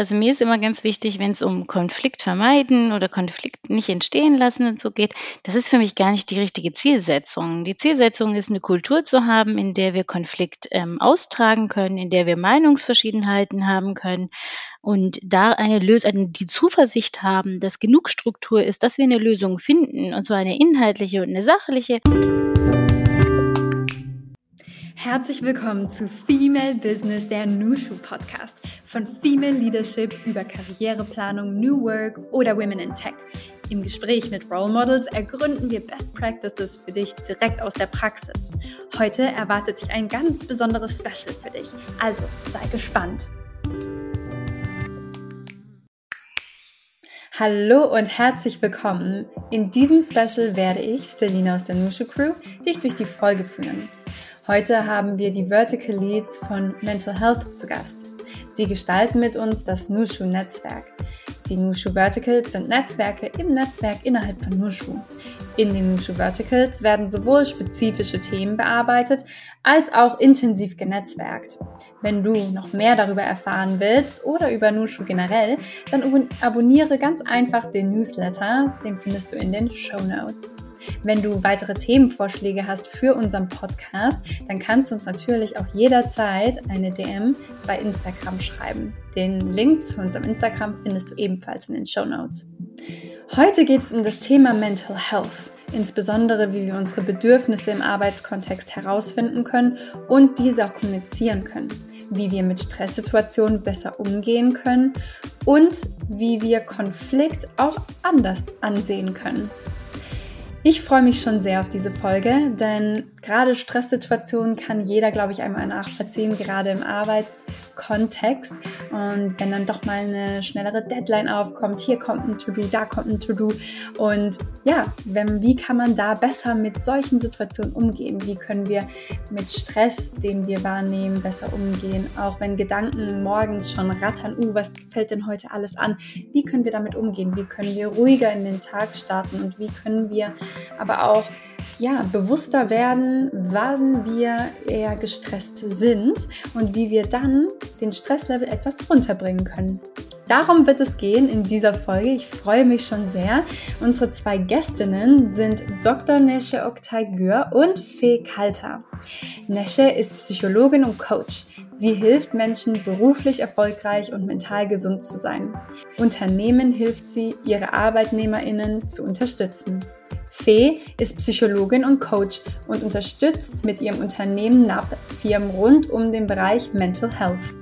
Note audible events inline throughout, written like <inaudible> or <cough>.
Also mir ist immer ganz wichtig, wenn es um Konflikt vermeiden oder Konflikt nicht entstehen lassen und so geht, das ist für mich gar nicht die richtige Zielsetzung. Die Zielsetzung ist, eine Kultur zu haben, in der wir Konflikt ähm, austragen können, in der wir Meinungsverschiedenheiten haben können und da eine Lösung, die Zuversicht haben, dass genug Struktur ist, dass wir eine Lösung finden, und zwar eine inhaltliche und eine sachliche. Herzlich willkommen zu Female Business, der Nushu Podcast. Von Female Leadership über Karriereplanung, New Work oder Women in Tech. Im Gespräch mit Role Models ergründen wir Best Practices für dich direkt aus der Praxis. Heute erwartet dich ein ganz besonderes Special für dich. Also sei gespannt. Hallo und herzlich willkommen. In diesem Special werde ich, Selina aus der Nushu Crew, dich durch die Folge führen. Heute haben wir die Vertical Leads von Mental Health zu Gast. Sie gestalten mit uns das Nushu Netzwerk. Die Nushu Verticals sind Netzwerke im Netzwerk innerhalb von Nushu. In den Nushu Verticals werden sowohl spezifische Themen bearbeitet, als auch intensiv genetzwerkt. Wenn du noch mehr darüber erfahren willst oder über Nushu generell, dann abonniere ganz einfach den Newsletter, den findest du in den Show Notes. Wenn du weitere Themenvorschläge hast für unseren Podcast, dann kannst du uns natürlich auch jederzeit eine DM bei Instagram schreiben. Den Link zu unserem Instagram findest du ebenfalls in den Show Notes. Heute geht es um das Thema Mental Health, insbesondere wie wir unsere Bedürfnisse im Arbeitskontext herausfinden können und diese auch kommunizieren können, wie wir mit Stresssituationen besser umgehen können und wie wir Konflikt auch anders ansehen können. Ich freue mich schon sehr auf diese Folge, denn gerade Stresssituationen kann jeder, glaube ich, einmal nachvollziehen, gerade im Arbeitskontext. Und wenn dann doch mal eine schnellere Deadline aufkommt, hier kommt ein To-Do, da kommt ein To-Do. Und ja, wenn, wie kann man da besser mit solchen Situationen umgehen? Wie können wir mit Stress, den wir wahrnehmen, besser umgehen? Auch wenn Gedanken morgens schon rattern, uh, was fällt denn heute alles an? Wie können wir damit umgehen? Wie können wir ruhiger in den Tag starten? Und wie können wir aber auch ja, bewusster werden, wann wir eher gestresst sind und wie wir dann den Stresslevel etwas runterbringen können. Darum wird es gehen in dieser Folge. Ich freue mich schon sehr. Unsere zwei Gästinnen sind Dr. Nesche Oktay Gür und Fee Kalter. Nesche ist Psychologin und Coach. Sie hilft Menschen beruflich erfolgreich und mental gesund zu sein. Unternehmen hilft sie, ihre ArbeitnehmerInnen zu unterstützen. Fee ist Psychologin und Coach und unterstützt mit ihrem Unternehmen NAP Firmen rund um den Bereich Mental Health.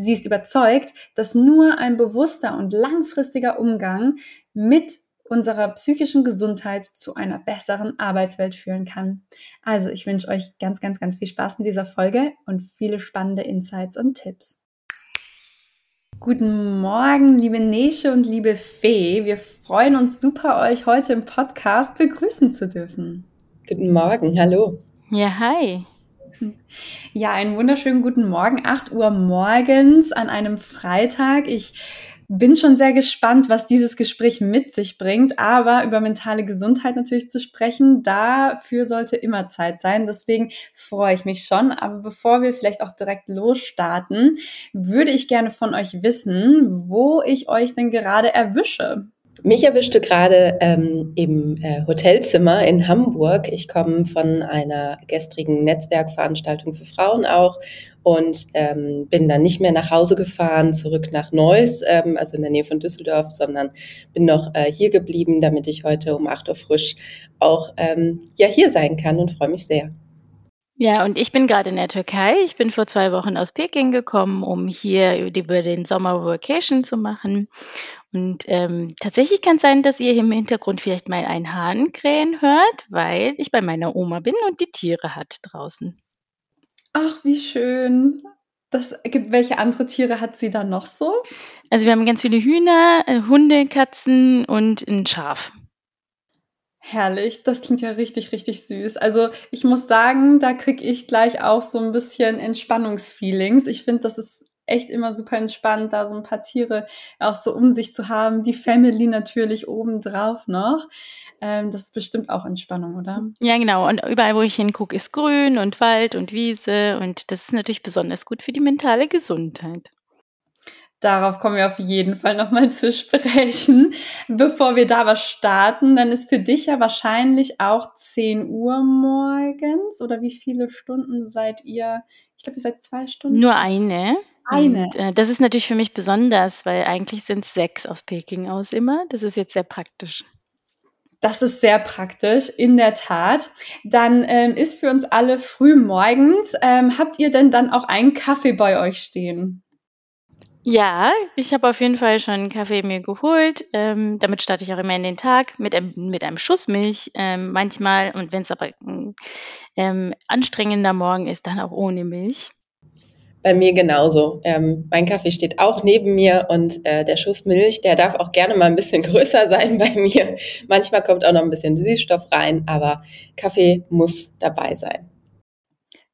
Sie ist überzeugt, dass nur ein bewusster und langfristiger Umgang mit unserer psychischen Gesundheit zu einer besseren Arbeitswelt führen kann. Also ich wünsche euch ganz, ganz, ganz viel Spaß mit dieser Folge und viele spannende Insights und Tipps. Guten Morgen, liebe Nesche und liebe Fee. Wir freuen uns super, euch heute im Podcast begrüßen zu dürfen. Guten Morgen, hallo. Ja, hi. <laughs> Ja, einen wunderschönen guten Morgen, 8 Uhr morgens an einem Freitag. Ich bin schon sehr gespannt, was dieses Gespräch mit sich bringt. Aber über mentale Gesundheit natürlich zu sprechen, dafür sollte immer Zeit sein. Deswegen freue ich mich schon. Aber bevor wir vielleicht auch direkt losstarten, würde ich gerne von euch wissen, wo ich euch denn gerade erwische. Mich erwischte gerade ähm, im äh, Hotelzimmer in Hamburg. Ich komme von einer gestrigen Netzwerkveranstaltung für Frauen auch und ähm, bin dann nicht mehr nach Hause gefahren, zurück nach Neuss, ähm, also in der Nähe von Düsseldorf, sondern bin noch äh, hier geblieben, damit ich heute um 8 Uhr frisch auch ähm, ja hier sein kann und freue mich sehr. Ja, und ich bin gerade in der Türkei. Ich bin vor zwei Wochen aus Peking gekommen, um hier über den Sommer Vacation zu machen. Und ähm, tatsächlich kann es sein, dass ihr im Hintergrund vielleicht mal ein Hahn krähen hört, weil ich bei meiner Oma bin und die Tiere hat draußen. Ach, wie schön. Das welche andere Tiere hat sie dann noch so? Also wir haben ganz viele Hühner, äh, Hunde, Katzen und ein Schaf. Herrlich, das klingt ja richtig, richtig süß. Also ich muss sagen, da kriege ich gleich auch so ein bisschen Entspannungsfeelings. Ich finde, das ist echt immer super entspannt, da so ein paar Tiere auch so um sich zu haben. Die Family natürlich obendrauf noch. Ähm, das ist bestimmt auch Entspannung, oder? Ja, genau. Und überall, wo ich hingucke, ist Grün und Wald und Wiese. Und das ist natürlich besonders gut für die mentale Gesundheit. Darauf kommen wir auf jeden Fall nochmal zu sprechen. Bevor wir da was starten, dann ist für dich ja wahrscheinlich auch 10 Uhr morgens oder wie viele Stunden seid ihr? Ich glaube, ihr seid zwei Stunden. Nur eine. Eine. Und, äh, das ist natürlich für mich besonders, weil eigentlich sind es sechs aus Peking aus immer. Das ist jetzt sehr praktisch. Das ist sehr praktisch, in der Tat. Dann ähm, ist für uns alle früh morgens. Ähm, habt ihr denn dann auch einen Kaffee bei euch stehen? Ja, ich habe auf jeden Fall schon einen Kaffee mir geholt. Ähm, damit starte ich auch immer in den Tag mit einem, mit einem Schuss Milch ähm, manchmal. Und wenn es aber ein ähm, anstrengender Morgen ist, dann auch ohne Milch. Bei mir genauso. Ähm, mein Kaffee steht auch neben mir und äh, der Schuss Milch, der darf auch gerne mal ein bisschen <laughs> größer sein bei mir. Manchmal kommt auch noch ein bisschen Süßstoff rein, aber Kaffee muss dabei sein.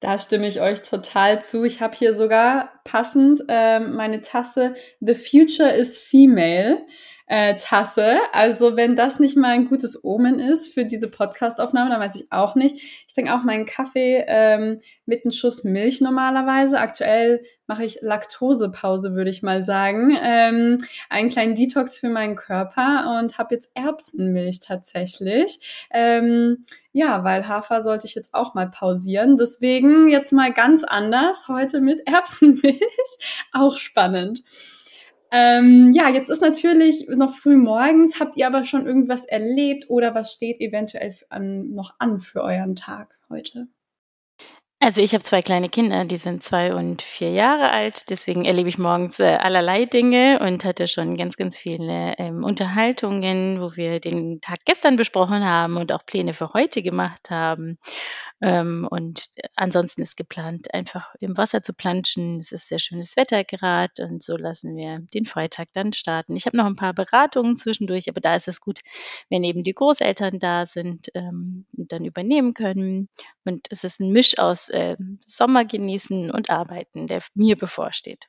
Da stimme ich euch total zu. Ich habe hier sogar passend äh, meine Tasse The Future is Female äh, Tasse. Also wenn das nicht mal ein gutes Omen ist für diese Podcastaufnahme, dann weiß ich auch nicht. Ich trinke auch meinen Kaffee ähm, mit einem Schuss Milch normalerweise. Aktuell mache ich Laktosepause, würde ich mal sagen. Ähm, einen kleinen Detox für meinen Körper und habe jetzt Erbsenmilch tatsächlich. Ähm, ja, weil Hafer sollte ich jetzt auch mal pausieren. Deswegen jetzt mal ganz anders heute mit <laughs> Erbsenmilch. auch spannend. Ähm, ja, jetzt ist natürlich noch früh morgens. Habt ihr aber schon irgendwas erlebt oder was steht eventuell an, noch an für euren Tag heute? Also ich habe zwei kleine Kinder, die sind zwei und vier Jahre alt. Deswegen erlebe ich morgens äh, allerlei Dinge und hatte schon ganz, ganz viele ähm, Unterhaltungen, wo wir den Tag gestern besprochen haben und auch Pläne für heute gemacht haben. Ähm, und ansonsten ist geplant, einfach im Wasser zu planschen. Es ist sehr schönes Wetter gerade und so lassen wir den Freitag dann starten. Ich habe noch ein paar Beratungen zwischendurch, aber da ist es gut, wenn eben die Großeltern da sind ähm, und dann übernehmen können. Und es ist ein Misch aus äh, Sommer genießen und arbeiten, der mir bevorsteht.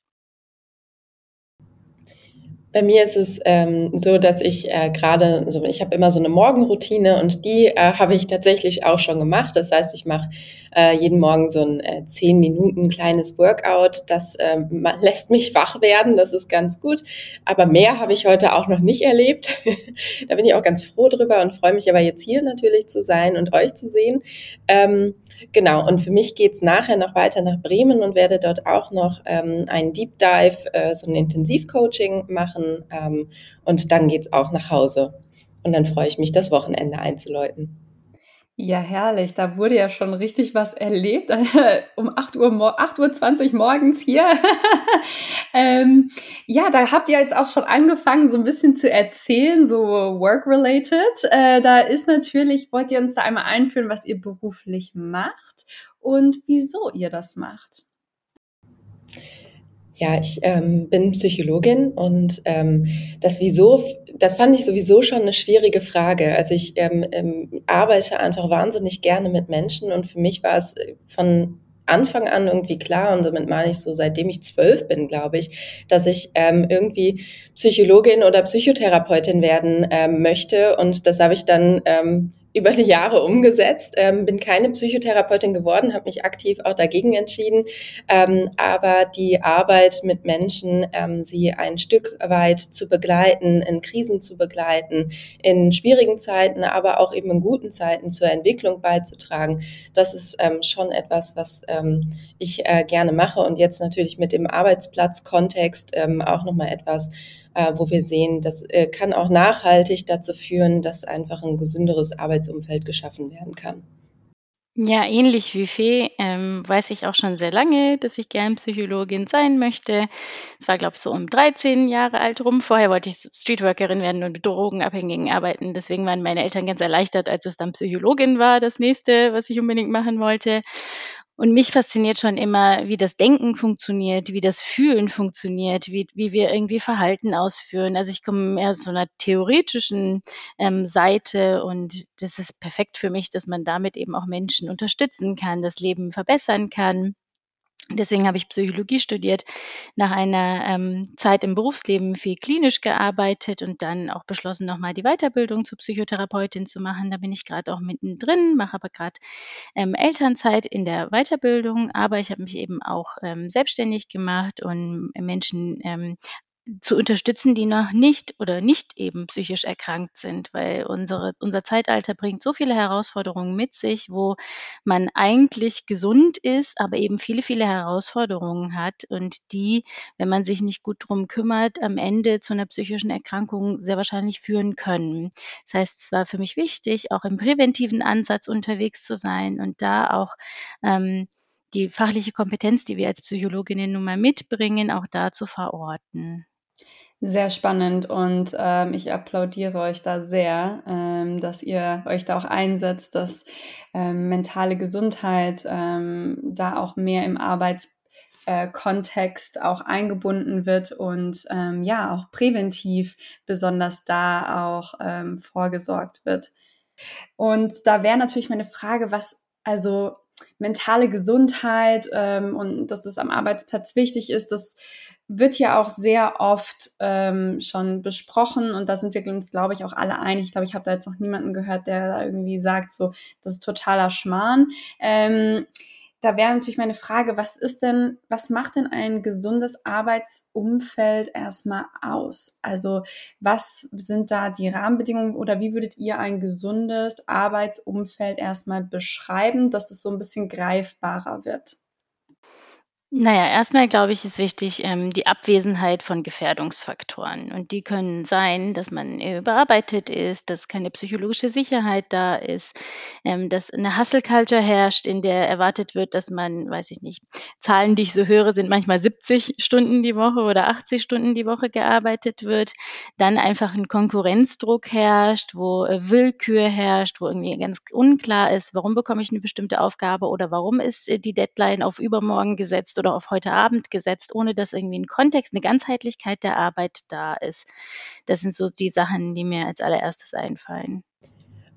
Bei mir ist es ähm, so, dass ich äh, gerade, so, ich habe immer so eine Morgenroutine und die äh, habe ich tatsächlich auch schon gemacht. Das heißt, ich mache äh, jeden Morgen so ein äh, zehn Minuten kleines Workout. Das äh, <laughs> lässt mich wach werden, das ist ganz gut. Aber mehr habe ich heute auch noch nicht erlebt. <laughs> da bin ich auch ganz froh drüber und freue mich aber jetzt hier natürlich zu sein und euch zu sehen. Ähm, Genau, und für mich geht's nachher noch weiter nach Bremen und werde dort auch noch ähm, einen Deep Dive, äh, so ein Intensivcoaching machen ähm, und dann geht's auch nach Hause. Und dann freue ich mich, das Wochenende einzuläuten. Ja, herrlich. Da wurde ja schon richtig was erlebt. um 8 Uhr, 8.20 Uhr morgens hier. <laughs> ähm, ja, da habt ihr jetzt auch schon angefangen, so ein bisschen zu erzählen, so work-related. Äh, da ist natürlich, wollt ihr uns da einmal einführen, was ihr beruflich macht und wieso ihr das macht? Ja, ich ähm, bin Psychologin und ähm, das wieso, das fand ich sowieso schon eine schwierige Frage. Also ich ähm, ähm, arbeite einfach wahnsinnig gerne mit Menschen und für mich war es äh, von Anfang an irgendwie klar und damit meine ich so, seitdem ich zwölf bin, glaube ich, dass ich ähm, irgendwie Psychologin oder Psychotherapeutin werden ähm, möchte und das habe ich dann ähm, über die Jahre umgesetzt. Ähm, bin keine Psychotherapeutin geworden, habe mich aktiv auch dagegen entschieden. Ähm, aber die Arbeit mit Menschen, ähm, sie ein Stück weit zu begleiten, in Krisen zu begleiten, in schwierigen Zeiten, aber auch eben in guten Zeiten zur Entwicklung beizutragen, das ist ähm, schon etwas, was ähm, ich äh, gerne mache und jetzt natürlich mit dem Arbeitsplatzkontext ähm, auch nochmal etwas, äh, wo wir sehen, das äh, kann auch nachhaltig dazu führen, dass einfach ein gesünderes Arbeitsumfeld geschaffen werden kann. Ja, ähnlich wie Fee ähm, weiß ich auch schon sehr lange, dass ich gern Psychologin sein möchte. Es war, glaube ich, so um 13 Jahre alt rum. Vorher wollte ich Streetworkerin werden und mit Drogenabhängigen arbeiten. Deswegen waren meine Eltern ganz erleichtert, als es dann Psychologin war, das nächste, was ich unbedingt machen wollte. Und mich fasziniert schon immer, wie das Denken funktioniert, wie das Fühlen funktioniert, wie, wie wir irgendwie Verhalten ausführen. Also ich komme mehr aus so einer theoretischen ähm, Seite und das ist perfekt für mich, dass man damit eben auch Menschen unterstützen kann, das Leben verbessern kann. Deswegen habe ich Psychologie studiert, nach einer ähm, Zeit im Berufsleben viel klinisch gearbeitet und dann auch beschlossen, nochmal die Weiterbildung zur Psychotherapeutin zu machen. Da bin ich gerade auch mittendrin, mache aber gerade ähm, Elternzeit in der Weiterbildung, aber ich habe mich eben auch ähm, selbstständig gemacht und Menschen ähm, zu unterstützen, die noch nicht oder nicht eben psychisch erkrankt sind, weil unsere, unser Zeitalter bringt so viele Herausforderungen mit sich, wo man eigentlich gesund ist, aber eben viele, viele Herausforderungen hat und die, wenn man sich nicht gut drum kümmert, am Ende zu einer psychischen Erkrankung sehr wahrscheinlich führen können. Das heißt, es war für mich wichtig, auch im präventiven Ansatz unterwegs zu sein und da auch ähm, die fachliche Kompetenz, die wir als Psychologinnen nun mal mitbringen, auch da zu verorten. Sehr spannend und ähm, ich applaudiere euch da sehr, ähm, dass ihr euch da auch einsetzt, dass ähm, mentale Gesundheit ähm, da auch mehr im Arbeitskontext äh, auch eingebunden wird und ähm, ja auch präventiv besonders da auch ähm, vorgesorgt wird. Und da wäre natürlich meine Frage, was also mentale Gesundheit und dass das am Arbeitsplatz wichtig ist, das wird ja auch sehr oft ähm, schon besprochen und da sind wir uns, glaube ich, auch alle einig. Ich glaube, ich habe da jetzt noch niemanden gehört, der da irgendwie sagt, so, das ist totaler Schmarrn. Ähm, da wäre natürlich meine Frage, was ist denn, was macht denn ein gesundes Arbeitsumfeld erstmal aus? Also was sind da die Rahmenbedingungen oder wie würdet ihr ein gesundes Arbeitsumfeld erstmal beschreiben, dass es so ein bisschen greifbarer wird? Naja, erstmal glaube ich, ist wichtig, ähm, die Abwesenheit von Gefährdungsfaktoren. Und die können sein, dass man überarbeitet ist, dass keine psychologische Sicherheit da ist, ähm, dass eine Hustle-Culture herrscht, in der erwartet wird, dass man, weiß ich nicht, Zahlen, die ich so höre, sind manchmal 70 Stunden die Woche oder 80 Stunden die Woche gearbeitet wird. Dann einfach ein Konkurrenzdruck herrscht, wo äh, Willkür herrscht, wo irgendwie ganz unklar ist, warum bekomme ich eine bestimmte Aufgabe oder warum ist äh, die Deadline auf übermorgen gesetzt oder auf heute Abend gesetzt, ohne dass irgendwie ein Kontext, eine Ganzheitlichkeit der Arbeit da ist. Das sind so die Sachen, die mir als allererstes einfallen.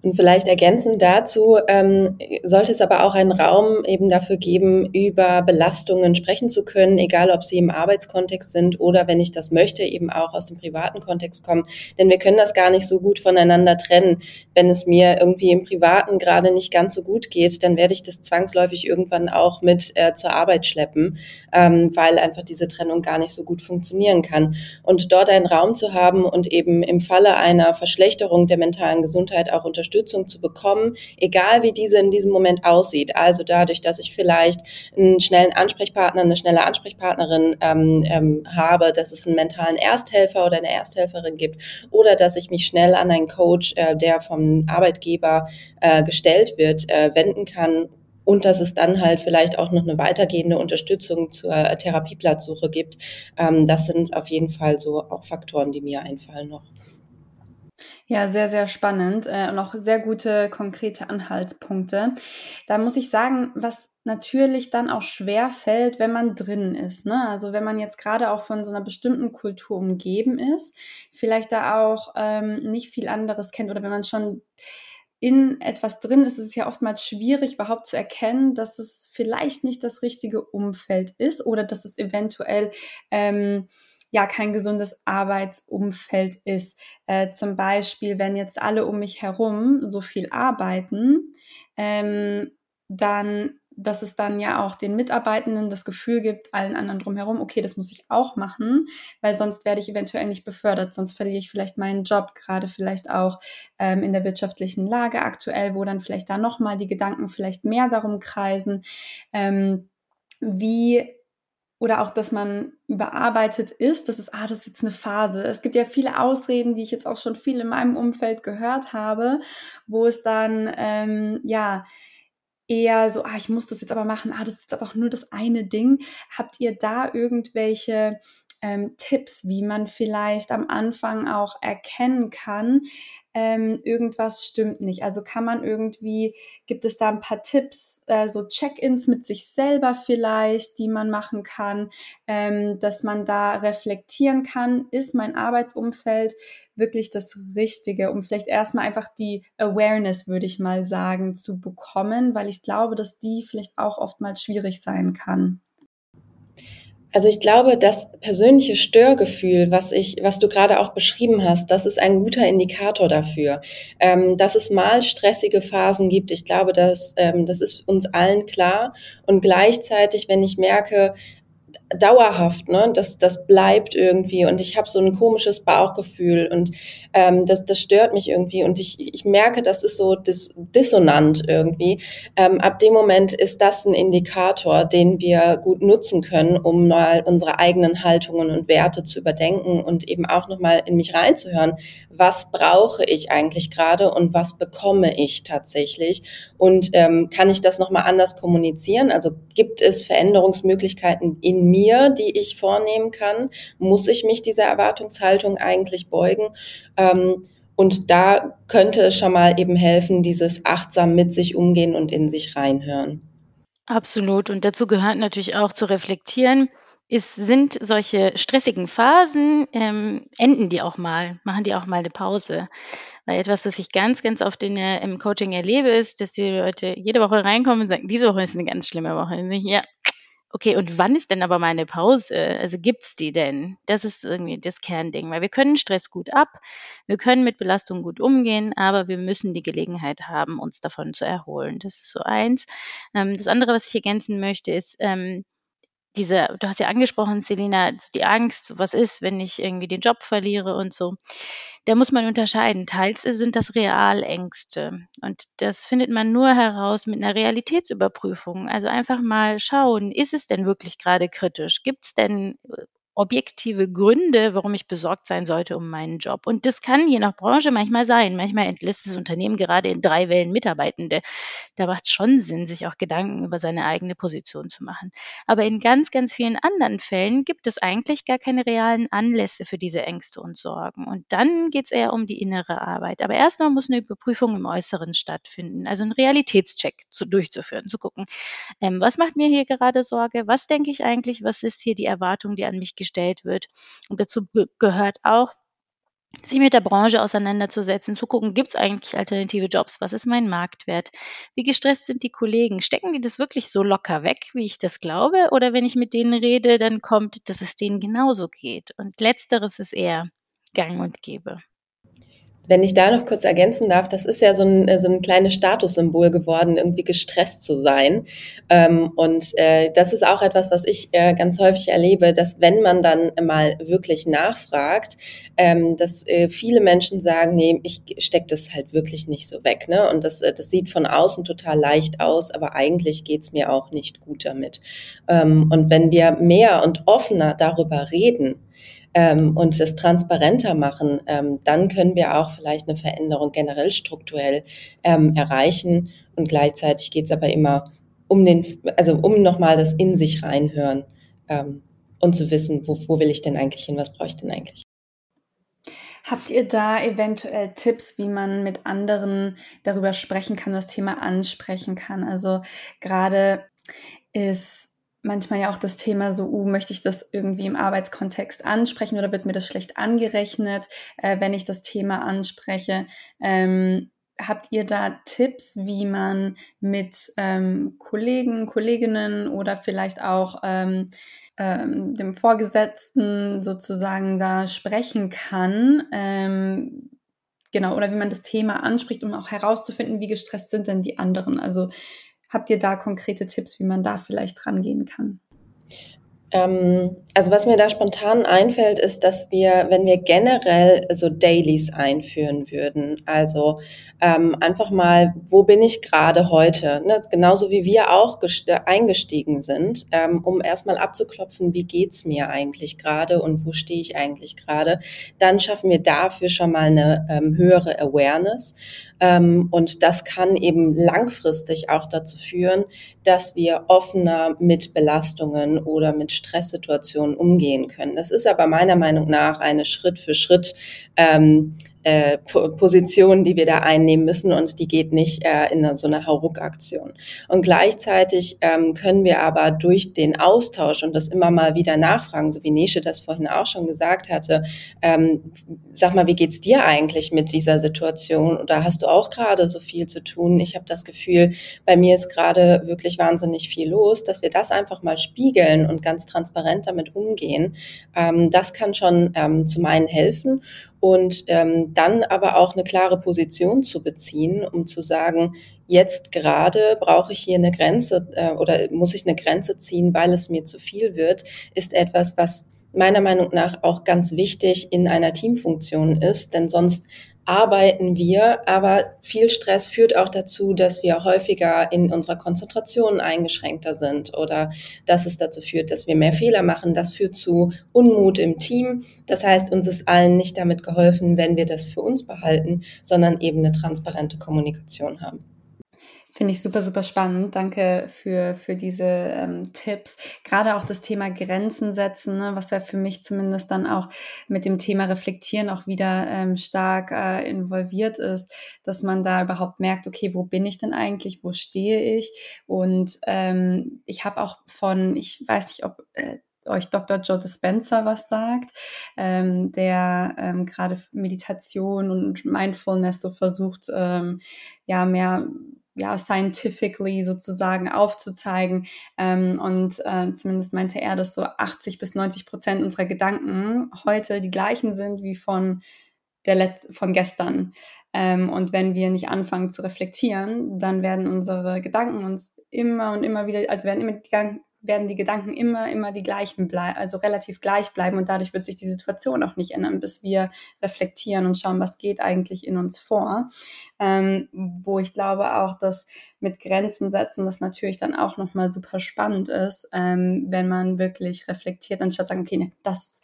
Und vielleicht ergänzend dazu ähm, sollte es aber auch einen Raum eben dafür geben, über Belastungen sprechen zu können, egal ob sie im Arbeitskontext sind oder wenn ich das möchte, eben auch aus dem privaten Kontext kommen. Denn wir können das gar nicht so gut voneinander trennen. Wenn es mir irgendwie im Privaten gerade nicht ganz so gut geht, dann werde ich das zwangsläufig irgendwann auch mit äh, zur Arbeit schleppen, ähm, weil einfach diese Trennung gar nicht so gut funktionieren kann. Und dort einen Raum zu haben und eben im Falle einer Verschlechterung der mentalen Gesundheit auch unter Unterstützung zu bekommen, egal wie diese in diesem Moment aussieht. Also dadurch, dass ich vielleicht einen schnellen Ansprechpartner, eine schnelle Ansprechpartnerin ähm, ähm, habe, dass es einen mentalen Ersthelfer oder eine Ersthelferin gibt oder dass ich mich schnell an einen Coach, äh, der vom Arbeitgeber äh, gestellt wird, äh, wenden kann und dass es dann halt vielleicht auch noch eine weitergehende Unterstützung zur Therapieplatzsuche gibt. Ähm, das sind auf jeden Fall so auch Faktoren, die mir einfallen noch. Ja, sehr, sehr spannend äh, und auch sehr gute konkrete Anhaltspunkte. Da muss ich sagen, was natürlich dann auch schwer fällt, wenn man drin ist. Ne? Also wenn man jetzt gerade auch von so einer bestimmten Kultur umgeben ist, vielleicht da auch ähm, nicht viel anderes kennt oder wenn man schon in etwas drin ist, ist es ja oftmals schwierig, überhaupt zu erkennen, dass es vielleicht nicht das richtige Umfeld ist oder dass es eventuell ähm, ja kein gesundes Arbeitsumfeld ist. Äh, zum Beispiel, wenn jetzt alle um mich herum so viel arbeiten, ähm, dann dass es dann ja auch den Mitarbeitenden das Gefühl gibt, allen anderen drumherum, okay, das muss ich auch machen, weil sonst werde ich eventuell nicht befördert, sonst verliere ich vielleicht meinen Job, gerade vielleicht auch ähm, in der wirtschaftlichen Lage aktuell, wo dann vielleicht da nochmal die Gedanken vielleicht mehr darum kreisen, ähm, wie oder auch, dass man überarbeitet ist, das ist, ah, das ist jetzt eine Phase. Es gibt ja viele Ausreden, die ich jetzt auch schon viel in meinem Umfeld gehört habe, wo es dann, ähm, ja, eher so, ah, ich muss das jetzt aber machen, ah, das ist jetzt aber auch nur das eine Ding. Habt ihr da irgendwelche ähm, Tipps, wie man vielleicht am Anfang auch erkennen kann, ähm, irgendwas stimmt nicht. Also kann man irgendwie, gibt es da ein paar Tipps, äh, so Check-ins mit sich selber vielleicht, die man machen kann, ähm, dass man da reflektieren kann, ist mein Arbeitsumfeld wirklich das Richtige, um vielleicht erstmal einfach die Awareness, würde ich mal sagen, zu bekommen, weil ich glaube, dass die vielleicht auch oftmals schwierig sein kann. Also ich glaube, das persönliche Störgefühl, was ich, was du gerade auch beschrieben hast, das ist ein guter Indikator dafür, ähm, dass es mal stressige Phasen gibt. Ich glaube, dass ähm, das ist uns allen klar. Und gleichzeitig, wenn ich merke, dauerhaft, ne? Das, das bleibt irgendwie und ich habe so ein komisches Bauchgefühl und ähm, das, das stört mich irgendwie und ich, ich merke, das ist so dis dissonant irgendwie. Ähm, ab dem Moment ist das ein Indikator, den wir gut nutzen können, um mal unsere eigenen Haltungen und Werte zu überdenken und eben auch nochmal in mich reinzuhören. Was brauche ich eigentlich gerade und was bekomme ich tatsächlich? Und ähm, kann ich das nochmal anders kommunizieren? Also gibt es Veränderungsmöglichkeiten in mir, die ich vornehmen kann? Muss ich mich dieser Erwartungshaltung eigentlich beugen? Ähm, und da könnte es schon mal eben helfen, dieses achtsam mit sich umgehen und in sich reinhören. Absolut. Und dazu gehört natürlich auch zu reflektieren, ist, sind solche stressigen Phasen, ähm, enden die auch mal, machen die auch mal eine Pause. Weil etwas, was ich ganz, ganz oft in im Coaching erlebe, ist, dass die Leute jede Woche reinkommen und sagen, diese Woche ist eine ganz schlimme Woche. Ja, Okay, und wann ist denn aber meine Pause? Also gibt's die denn? Das ist irgendwie das Kernding, weil wir können Stress gut ab, wir können mit Belastung gut umgehen, aber wir müssen die Gelegenheit haben, uns davon zu erholen. Das ist so eins. Ähm, das andere, was ich ergänzen möchte, ist, ähm, diese, du hast ja angesprochen, Selina, die Angst, was ist, wenn ich irgendwie den Job verliere und so. Da muss man unterscheiden. Teils sind das Realängste. Und das findet man nur heraus mit einer Realitätsüberprüfung. Also einfach mal schauen, ist es denn wirklich gerade kritisch? Gibt es denn objektive Gründe, warum ich besorgt sein sollte um meinen Job. Und das kann je nach Branche manchmal sein. Manchmal entlässt das Unternehmen gerade in drei Wellen Mitarbeitende. Da macht es schon Sinn, sich auch Gedanken über seine eigene Position zu machen. Aber in ganz, ganz vielen anderen Fällen gibt es eigentlich gar keine realen Anlässe für diese Ängste und Sorgen. Und dann geht es eher um die innere Arbeit. Aber erstmal muss eine Überprüfung im Äußeren stattfinden, also ein Realitätscheck zu, durchzuführen, zu gucken, ähm, was macht mir hier gerade Sorge, was denke ich eigentlich, was ist hier die Erwartung, die an mich gestellt gestellt wird. Und dazu gehört auch, sich mit der Branche auseinanderzusetzen, zu gucken, gibt es eigentlich alternative Jobs? Was ist mein Marktwert? Wie gestresst sind die Kollegen? Stecken die das wirklich so locker weg, wie ich das glaube? Oder wenn ich mit denen rede, dann kommt, dass es denen genauso geht. Und letzteres ist eher gang und gäbe. Wenn ich da noch kurz ergänzen darf, das ist ja so ein, so ein kleines Statussymbol geworden, irgendwie gestresst zu sein. Ähm, und äh, das ist auch etwas, was ich äh, ganz häufig erlebe, dass wenn man dann mal wirklich nachfragt, ähm, dass äh, viele Menschen sagen, nee, ich stecke das halt wirklich nicht so weg. Ne? Und das, äh, das sieht von außen total leicht aus, aber eigentlich geht's mir auch nicht gut damit. Ähm, und wenn wir mehr und offener darüber reden, ähm, und das transparenter machen, ähm, dann können wir auch vielleicht eine Veränderung generell strukturell ähm, erreichen. Und gleichzeitig geht es aber immer um den, also um nochmal das in sich reinhören ähm, und zu wissen, wo, wo will ich denn eigentlich hin, was brauche ich denn eigentlich. Habt ihr da eventuell Tipps, wie man mit anderen darüber sprechen kann, das Thema ansprechen kann? Also gerade ist manchmal ja auch das Thema so, uh, möchte ich das irgendwie im Arbeitskontext ansprechen oder wird mir das schlecht angerechnet, äh, wenn ich das Thema anspreche? Ähm, habt ihr da Tipps, wie man mit ähm, Kollegen, Kolleginnen oder vielleicht auch ähm, ähm, dem Vorgesetzten sozusagen da sprechen kann? Ähm, genau, oder wie man das Thema anspricht, um auch herauszufinden, wie gestresst sind denn die anderen? Also Habt ihr da konkrete Tipps, wie man da vielleicht rangehen kann? Ähm, also was mir da spontan einfällt, ist, dass wir, wenn wir generell so Dailies einführen würden, also ähm, einfach mal, wo bin ich gerade heute, ne? genauso wie wir auch eingestiegen sind, ähm, um erstmal abzuklopfen, wie geht's mir eigentlich gerade und wo stehe ich eigentlich gerade, dann schaffen wir dafür schon mal eine ähm, höhere Awareness ähm, und das kann eben langfristig auch dazu führen, dass wir offener mit Belastungen oder mit Stresssituationen umgehen können. Das ist aber meiner Meinung nach eine Schritt für Schritt ähm, äh, Position, die wir da einnehmen müssen und die geht nicht äh, in so eine Hauruck-Aktion. Und gleichzeitig ähm, können wir aber durch den Austausch und das immer mal wieder nachfragen, so wie Nesche das vorhin auch schon gesagt hatte, ähm, sag mal, wie geht's dir eigentlich mit dieser Situation oder hast du auch gerade so viel zu tun? Ich habe das Gefühl, bei mir ist gerade wirklich wahnsinnig viel los, dass wir das einfach mal spiegeln und ganz transparent damit umgehen. Ähm, das kann schon ähm, zum einen helfen und ähm, dann aber auch eine klare Position zu beziehen, um zu sagen, jetzt gerade brauche ich hier eine Grenze äh, oder muss ich eine Grenze ziehen, weil es mir zu viel wird, ist etwas, was meiner Meinung nach auch ganz wichtig in einer Teamfunktion ist, denn sonst arbeiten wir, aber viel Stress führt auch dazu, dass wir häufiger in unserer Konzentration eingeschränkter sind oder dass es dazu führt, dass wir mehr Fehler machen. Das führt zu Unmut im Team. Das heißt, uns ist allen nicht damit geholfen, wenn wir das für uns behalten, sondern eben eine transparente Kommunikation haben. Finde ich super, super spannend. Danke für, für diese ähm, Tipps. Gerade auch das Thema Grenzen setzen, ne, was ja für mich zumindest dann auch mit dem Thema Reflektieren auch wieder ähm, stark äh, involviert ist, dass man da überhaupt merkt, okay, wo bin ich denn eigentlich, wo stehe ich? Und ähm, ich habe auch von, ich weiß nicht, ob äh, euch Dr. Joe Dispenza was sagt, ähm, der ähm, gerade Meditation und Mindfulness so versucht, ähm, ja, mehr ja, scientifically sozusagen aufzuzeigen. Ähm, und äh, zumindest meinte er, dass so 80 bis 90 Prozent unserer Gedanken heute die gleichen sind wie von der Letz von gestern. Ähm, und wenn wir nicht anfangen zu reflektieren, dann werden unsere Gedanken uns immer und immer wieder, also werden immer die werden die Gedanken immer, immer die gleichen bleiben, also relativ gleich bleiben und dadurch wird sich die Situation auch nicht ändern, bis wir reflektieren und schauen, was geht eigentlich in uns vor. Ähm, wo ich glaube auch, dass mit Grenzen setzen das natürlich dann auch nochmal super spannend ist, ähm, wenn man wirklich reflektiert, anstatt sagen, okay, nee, das,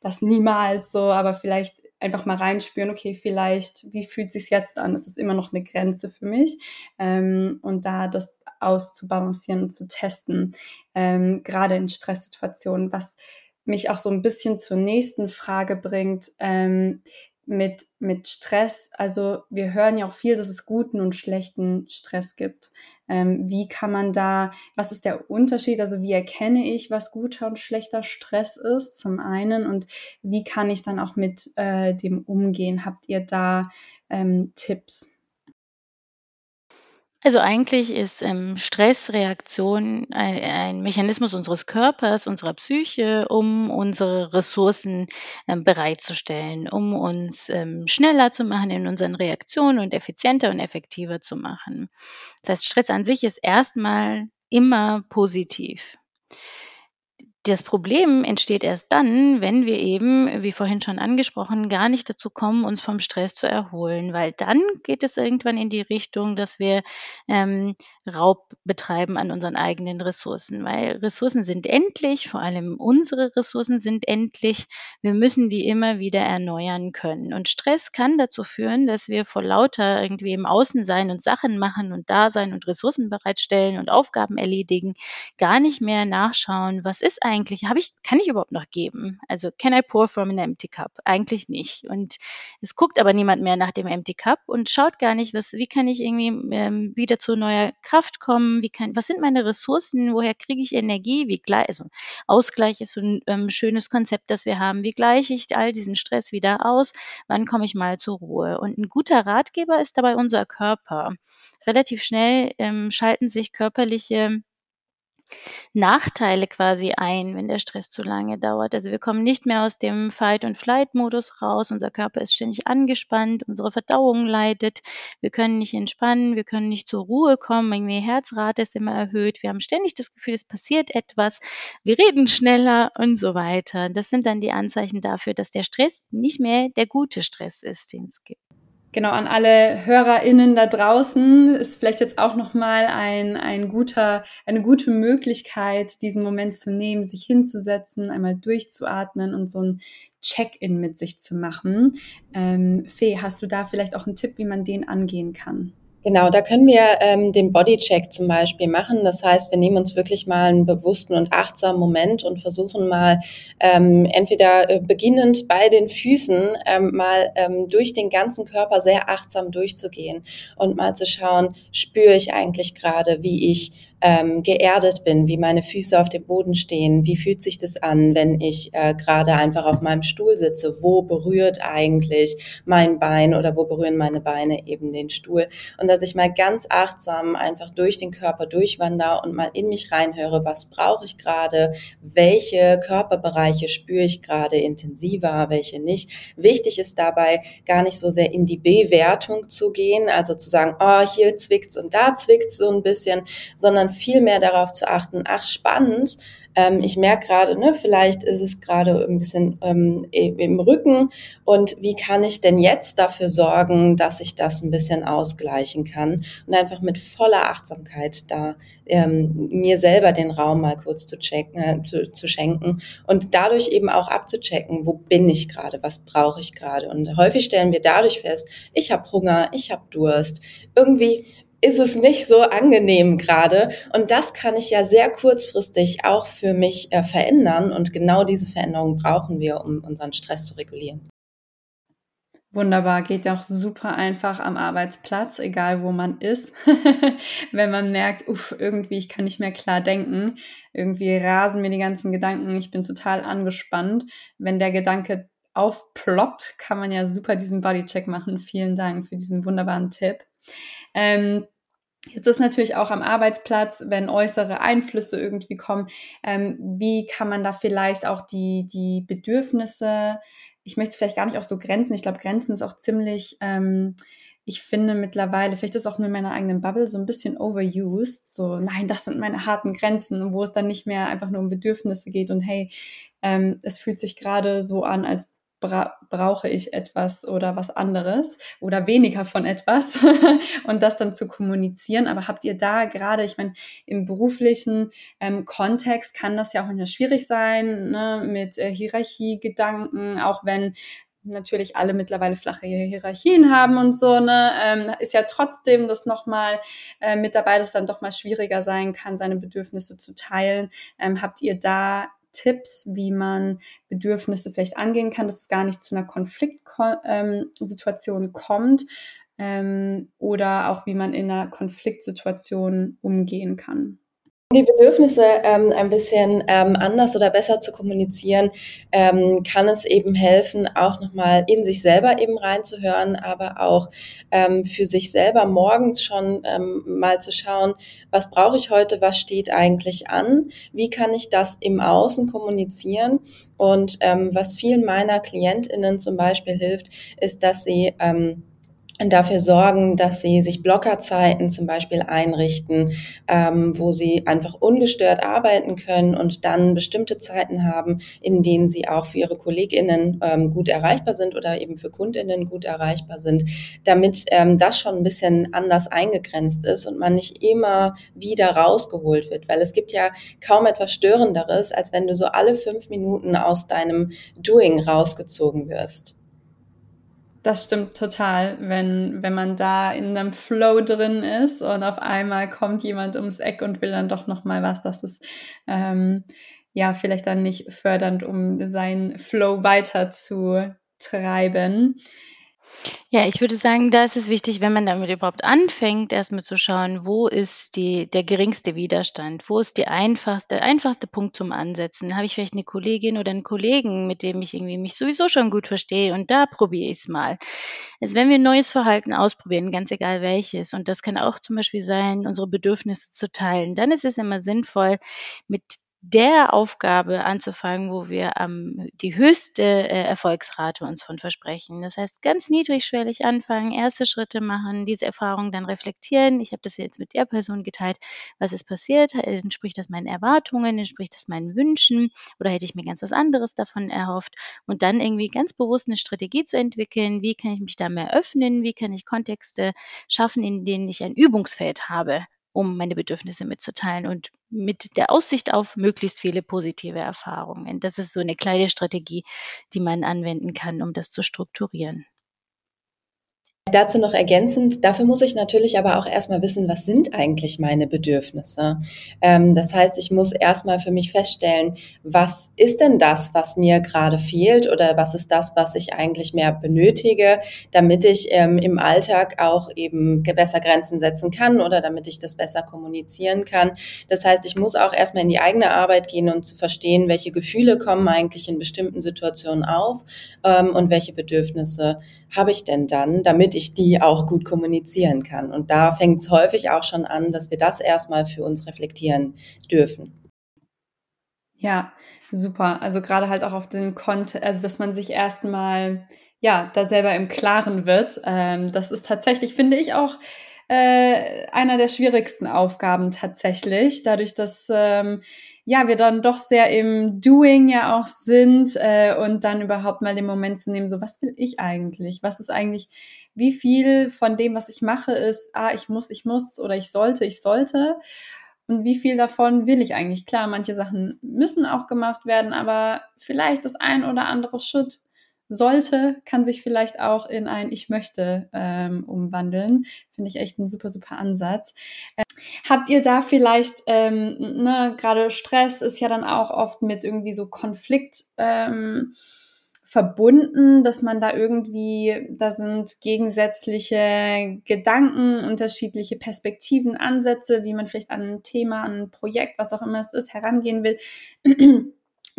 das niemals so, aber vielleicht einfach mal reinspüren, okay, vielleicht, wie fühlt sich jetzt an? Ist immer noch eine Grenze für mich? Ähm, und da das auszubalancieren und zu testen, ähm, gerade in Stresssituationen, was mich auch so ein bisschen zur nächsten Frage bringt, ähm, mit, mit Stress. Also wir hören ja auch viel, dass es guten und schlechten Stress gibt. Ähm, wie kann man da, was ist der Unterschied? Also wie erkenne ich, was guter und schlechter Stress ist zum einen und wie kann ich dann auch mit äh, dem umgehen? Habt ihr da ähm, Tipps? Also eigentlich ist ähm, Stressreaktion ein, ein Mechanismus unseres Körpers, unserer Psyche, um unsere Ressourcen ähm, bereitzustellen, um uns ähm, schneller zu machen in unseren Reaktionen und effizienter und effektiver zu machen. Das heißt, Stress an sich ist erstmal immer positiv. Das Problem entsteht erst dann, wenn wir eben, wie vorhin schon angesprochen, gar nicht dazu kommen, uns vom Stress zu erholen, weil dann geht es irgendwann in die Richtung, dass wir ähm, Raub betreiben an unseren eigenen Ressourcen, weil Ressourcen sind endlich, vor allem unsere Ressourcen sind endlich. Wir müssen die immer wieder erneuern können. Und Stress kann dazu führen, dass wir vor lauter irgendwie im Außen sein und Sachen machen und da sein und Ressourcen bereitstellen und Aufgaben erledigen, gar nicht mehr nachschauen, was ist eigentlich, habe ich, kann ich überhaupt noch geben? Also can I pour from an empty cup? Eigentlich nicht. Und es guckt aber niemand mehr nach dem empty cup und schaut gar nicht, was, wie kann ich irgendwie ähm, wieder zu neuer Kraft Kraft kommen? Wie kann, was sind meine Ressourcen? Woher kriege ich Energie? Wie gleich, also Ausgleich ist so ein ähm, schönes Konzept, das wir haben. Wie gleiche ich all diesen Stress wieder aus? Wann komme ich mal zur Ruhe? Und ein guter Ratgeber ist dabei unser Körper. Relativ schnell ähm, schalten sich körperliche Nachteile quasi ein, wenn der Stress zu lange dauert. Also wir kommen nicht mehr aus dem Fight- und Flight-Modus raus. Unser Körper ist ständig angespannt, unsere Verdauung leidet, wir können nicht entspannen, wir können nicht zur Ruhe kommen, irgendwie Herzrate ist immer erhöht, wir haben ständig das Gefühl, es passiert etwas, wir reden schneller und so weiter. Das sind dann die Anzeichen dafür, dass der Stress nicht mehr der gute Stress ist, den es gibt genau an alle HörerInnen da draußen ist vielleicht jetzt auch nochmal ein, ein guter, eine gute Möglichkeit, diesen Moment zu nehmen, sich hinzusetzen, einmal durchzuatmen und so ein Check-in mit sich zu machen. Ähm, Fee, hast du da vielleicht auch einen Tipp, wie man den angehen kann? Genau, da können wir ähm, den Bodycheck zum Beispiel machen. Das heißt, wir nehmen uns wirklich mal einen bewussten und achtsamen Moment und versuchen mal ähm, entweder äh, beginnend bei den Füßen ähm, mal ähm, durch den ganzen Körper sehr achtsam durchzugehen und mal zu schauen, spüre ich eigentlich gerade, wie ich ähm, geerdet bin, wie meine Füße auf dem Boden stehen, wie fühlt sich das an, wenn ich äh, gerade einfach auf meinem Stuhl sitze, wo berührt eigentlich mein Bein oder wo berühren meine Beine eben den Stuhl? Und dass ich mal ganz achtsam einfach durch den Körper durchwandere und mal in mich reinhöre, was brauche ich gerade, welche Körperbereiche spüre ich gerade intensiver, welche nicht. Wichtig ist dabei gar nicht so sehr in die Bewertung zu gehen, also zu sagen, oh, hier zwickt's und da zwickt's so ein bisschen, sondern viel mehr darauf zu achten, ach spannend, ähm, ich merke gerade, ne, vielleicht ist es gerade ein bisschen ähm, im Rücken und wie kann ich denn jetzt dafür sorgen, dass ich das ein bisschen ausgleichen kann und einfach mit voller Achtsamkeit da ähm, mir selber den Raum mal kurz zu, checken, äh, zu, zu schenken und dadurch eben auch abzuchecken, wo bin ich gerade, was brauche ich gerade. Und häufig stellen wir dadurch fest, ich habe Hunger, ich habe Durst, irgendwie ist es nicht so angenehm gerade. Und das kann ich ja sehr kurzfristig auch für mich äh, verändern. Und genau diese Veränderung brauchen wir, um unseren Stress zu regulieren. Wunderbar, geht ja auch super einfach am Arbeitsplatz, egal wo man ist. <laughs> Wenn man merkt, uff, irgendwie, ich kann nicht mehr klar denken, irgendwie rasen mir die ganzen Gedanken, ich bin total angespannt. Wenn der Gedanke aufploppt, kann man ja super diesen Bodycheck machen. Vielen Dank für diesen wunderbaren Tipp. Ähm, Jetzt ist natürlich auch am Arbeitsplatz, wenn äußere Einflüsse irgendwie kommen, ähm, wie kann man da vielleicht auch die, die Bedürfnisse, ich möchte es vielleicht gar nicht auch so Grenzen, ich glaube, Grenzen ist auch ziemlich, ähm, ich finde mittlerweile, vielleicht ist auch nur in meiner eigenen Bubble, so ein bisschen overused, so, nein, das sind meine harten Grenzen, wo es dann nicht mehr einfach nur um Bedürfnisse geht und hey, ähm, es fühlt sich gerade so an, als bra brauche ich etwas oder was anderes oder weniger von etwas <laughs> und das dann zu kommunizieren. Aber habt ihr da gerade, ich meine, im beruflichen ähm, Kontext kann das ja auch manchmal schwierig sein, ne, mit äh, Hierarchiegedanken, auch wenn natürlich alle mittlerweile flache Hierarchien haben und so, ne, ähm, ist ja trotzdem das nochmal äh, mit dabei, dass dann doch mal schwieriger sein kann, seine Bedürfnisse zu teilen. Ähm, habt ihr da Tipps, wie man Bedürfnisse vielleicht angehen kann, dass es gar nicht zu einer Konfliktsituation ähm, kommt ähm, oder auch wie man in einer Konfliktsituation umgehen kann die Bedürfnisse ähm, ein bisschen ähm, anders oder besser zu kommunizieren, ähm, kann es eben helfen, auch nochmal in sich selber eben reinzuhören, aber auch ähm, für sich selber morgens schon ähm, mal zu schauen, was brauche ich heute, was steht eigentlich an, wie kann ich das im Außen kommunizieren und ähm, was vielen meiner KlientInnen zum Beispiel hilft, ist, dass sie ähm, dafür sorgen, dass sie sich Blockerzeiten zum Beispiel einrichten, ähm, wo sie einfach ungestört arbeiten können und dann bestimmte Zeiten haben, in denen sie auch für ihre KollegInnen ähm, gut erreichbar sind oder eben für KundInnen gut erreichbar sind, damit ähm, das schon ein bisschen anders eingegrenzt ist und man nicht immer wieder rausgeholt wird, weil es gibt ja kaum etwas Störenderes, als wenn du so alle fünf Minuten aus deinem Doing rausgezogen wirst. Das stimmt total, wenn, wenn man da in einem Flow drin ist und auf einmal kommt jemand ums Eck und will dann doch nochmal was, das ist ähm, ja vielleicht dann nicht fördernd, um seinen Flow weiter zu treiben. Ja, ich würde sagen, da ist es wichtig, wenn man damit überhaupt anfängt, erstmal zu schauen, wo ist die, der geringste Widerstand? Wo ist die einfachste, der einfachste Punkt zum Ansetzen? Habe ich vielleicht eine Kollegin oder einen Kollegen, mit dem ich irgendwie mich sowieso schon gut verstehe und da probiere ich es mal. Also wenn wir ein neues Verhalten ausprobieren, ganz egal welches, und das kann auch zum Beispiel sein, unsere Bedürfnisse zu teilen, dann ist es immer sinnvoll, mit der Aufgabe anzufangen, wo wir ähm, die höchste äh, Erfolgsrate uns von versprechen. Das heißt, ganz niedrigschwellig anfangen, erste Schritte machen, diese Erfahrung dann reflektieren. Ich habe das jetzt mit der Person geteilt. Was ist passiert? Entspricht das meinen Erwartungen? Entspricht das meinen Wünschen? Oder hätte ich mir ganz was anderes davon erhofft? Und dann irgendwie ganz bewusst eine Strategie zu entwickeln. Wie kann ich mich da mehr öffnen? Wie kann ich Kontexte schaffen, in denen ich ein Übungsfeld habe? Um meine Bedürfnisse mitzuteilen und mit der Aussicht auf möglichst viele positive Erfahrungen. Das ist so eine kleine Strategie, die man anwenden kann, um das zu strukturieren. Dazu noch ergänzend, dafür muss ich natürlich aber auch erstmal wissen, was sind eigentlich meine Bedürfnisse. Ähm, das heißt, ich muss erstmal für mich feststellen, was ist denn das, was mir gerade fehlt oder was ist das, was ich eigentlich mehr benötige, damit ich ähm, im Alltag auch eben besser Grenzen setzen kann oder damit ich das besser kommunizieren kann. Das heißt, ich muss auch erstmal in die eigene Arbeit gehen, um zu verstehen, welche Gefühle kommen eigentlich in bestimmten Situationen auf ähm, und welche Bedürfnisse habe ich denn dann, damit ich die auch gut kommunizieren kann. Und da fängt es häufig auch schon an, dass wir das erstmal für uns reflektieren dürfen. Ja, super. Also gerade halt auch auf den Kontext, also dass man sich erstmal ja da selber im Klaren wird. Ähm, das ist tatsächlich, finde ich auch äh, einer der schwierigsten Aufgaben tatsächlich, dadurch, dass ähm, ja, wir dann doch sehr im Doing ja auch sind äh, und dann überhaupt mal den Moment zu nehmen, so was will ich eigentlich? Was ist eigentlich, wie viel von dem, was ich mache, ist, ah, ich muss, ich muss oder ich sollte, ich sollte. Und wie viel davon will ich eigentlich? Klar, manche Sachen müssen auch gemacht werden, aber vielleicht das ein oder andere Schritt sollte, kann sich vielleicht auch in ein Ich möchte ähm, umwandeln. Finde ich echt ein super, super Ansatz. Äh, habt ihr da vielleicht, ähm, ne, gerade Stress ist ja dann auch oft mit irgendwie so Konflikt ähm, verbunden, dass man da irgendwie, da sind gegensätzliche Gedanken, unterschiedliche Perspektiven, Ansätze, wie man vielleicht an ein Thema, an ein Projekt, was auch immer es ist, herangehen will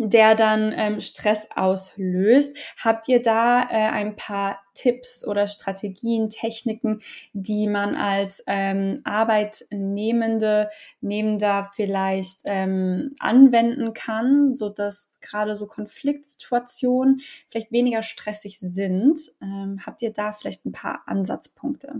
der dann ähm, Stress auslöst. Habt ihr da äh, ein paar Tipps oder Strategien, Techniken, die man als ähm, Arbeitnehmende, Nehmender vielleicht ähm, anwenden kann, so dass gerade so Konfliktsituationen vielleicht weniger stressig sind? Ähm, habt ihr da vielleicht ein paar Ansatzpunkte?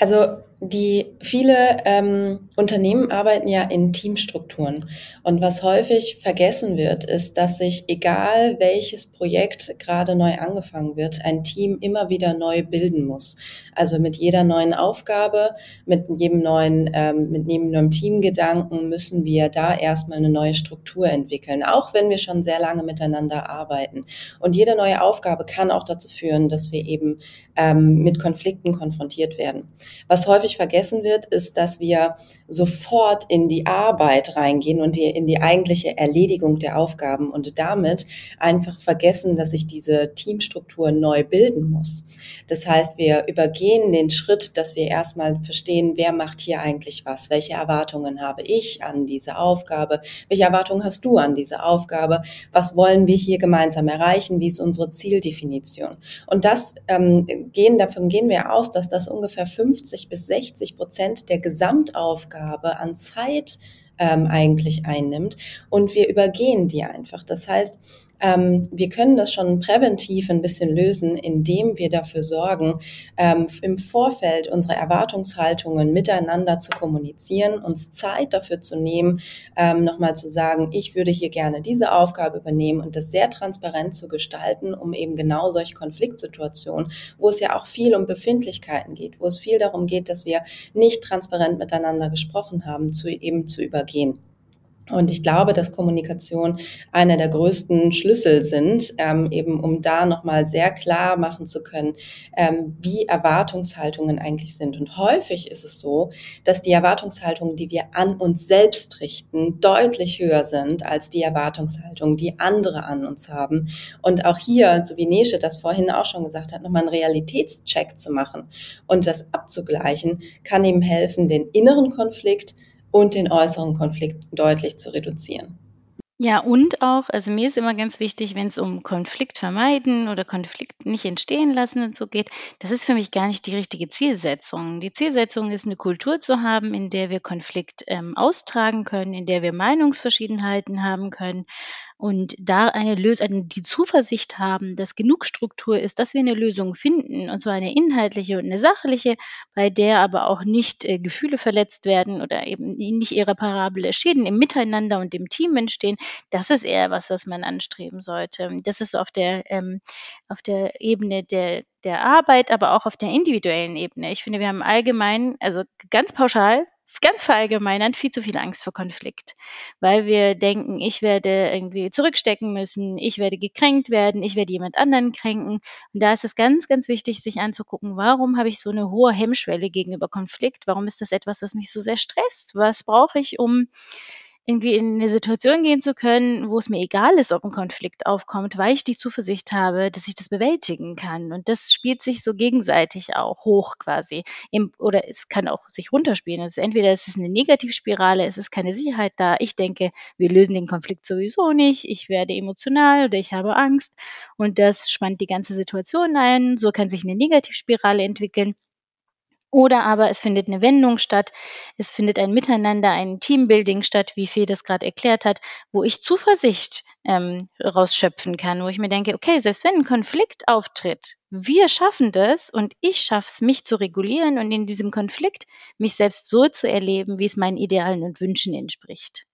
Also die viele ähm, Unternehmen arbeiten ja in Teamstrukturen und was häufig vergessen wird, ist, dass sich egal welches Projekt gerade neu angefangen wird, ein Team immer wieder neu bilden muss. Also mit jeder neuen Aufgabe, mit jedem neuen, ähm, mit jedem neuen Teamgedanken müssen wir da erstmal eine neue Struktur entwickeln, auch wenn wir schon sehr lange miteinander arbeiten. Und jede neue Aufgabe kann auch dazu führen, dass wir eben ähm, mit Konflikten konfrontiert werden. Was häufig vergessen wird, ist, dass wir sofort in die Arbeit reingehen und in die eigentliche Erledigung der Aufgaben und damit einfach vergessen, dass sich diese Teamstruktur neu bilden muss. Das heißt, wir übergehen den Schritt, dass wir erstmal verstehen, wer macht hier eigentlich was, welche Erwartungen habe ich an diese Aufgabe, welche Erwartungen hast du an diese Aufgabe, was wollen wir hier gemeinsam erreichen, wie ist unsere Zieldefinition. Und das ähm, gehen, davon gehen wir aus, dass das ungefähr 50 bis 60 Prozent der Gesamtaufgabe an Zeit ähm, eigentlich einnimmt und wir übergehen die einfach. Das heißt, ähm, wir können das schon präventiv ein bisschen lösen, indem wir dafür sorgen, ähm, im Vorfeld unsere Erwartungshaltungen miteinander zu kommunizieren, uns Zeit dafür zu nehmen, ähm, nochmal zu sagen, ich würde hier gerne diese Aufgabe übernehmen und das sehr transparent zu gestalten, um eben genau solche Konfliktsituationen, wo es ja auch viel um Befindlichkeiten geht, wo es viel darum geht, dass wir nicht transparent miteinander gesprochen haben, zu eben zu übergehen. Und ich glaube, dass Kommunikation einer der größten Schlüssel sind, ähm, eben um da nochmal sehr klar machen zu können, ähm, wie Erwartungshaltungen eigentlich sind. Und häufig ist es so, dass die Erwartungshaltungen, die wir an uns selbst richten, deutlich höher sind als die Erwartungshaltungen, die andere an uns haben. Und auch hier, so wie Nesche das vorhin auch schon gesagt hat, nochmal einen Realitätscheck zu machen und das abzugleichen, kann eben helfen, den inneren Konflikt und den äußeren Konflikt deutlich zu reduzieren. Ja, und auch, also mir ist immer ganz wichtig, wenn es um Konflikt vermeiden oder Konflikt nicht entstehen lassen und so geht, das ist für mich gar nicht die richtige Zielsetzung. Die Zielsetzung ist, eine Kultur zu haben, in der wir Konflikt ähm, austragen können, in der wir Meinungsverschiedenheiten haben können und da eine Lösung, die Zuversicht haben, dass genug Struktur ist, dass wir eine Lösung finden, und zwar eine inhaltliche und eine sachliche, bei der aber auch nicht äh, Gefühle verletzt werden oder eben nicht irreparable Schäden im Miteinander und im Team entstehen. Das ist eher was, was man anstreben sollte. Das ist so auf der, ähm, auf der Ebene der, der Arbeit, aber auch auf der individuellen Ebene. Ich finde, wir haben allgemein, also ganz pauschal, ganz verallgemeinern viel zu viel Angst vor Konflikt, weil wir denken, ich werde irgendwie zurückstecken müssen, ich werde gekränkt werden, ich werde jemand anderen kränken. Und da ist es ganz, ganz wichtig, sich anzugucken, warum habe ich so eine hohe Hemmschwelle gegenüber Konflikt? Warum ist das etwas, was mich so sehr stresst? Was brauche ich, um irgendwie in eine Situation gehen zu können, wo es mir egal ist, ob ein Konflikt aufkommt, weil ich die Zuversicht habe, dass ich das bewältigen kann. Und das spielt sich so gegenseitig auch hoch quasi. Oder es kann auch sich runterspielen. Also entweder ist es eine Negativspirale, es ist keine Sicherheit da. Ich denke, wir lösen den Konflikt sowieso nicht. Ich werde emotional oder ich habe Angst. Und das spannt die ganze Situation ein. So kann sich eine Negativspirale entwickeln. Oder aber es findet eine Wendung statt, es findet ein Miteinander, ein Teambuilding statt, wie Fee das gerade erklärt hat, wo ich Zuversicht ähm, rausschöpfen kann, wo ich mir denke, okay, selbst wenn ein Konflikt auftritt, wir schaffen das und ich schaffe es, mich zu regulieren und in diesem Konflikt mich selbst so zu erleben, wie es meinen Idealen und Wünschen entspricht.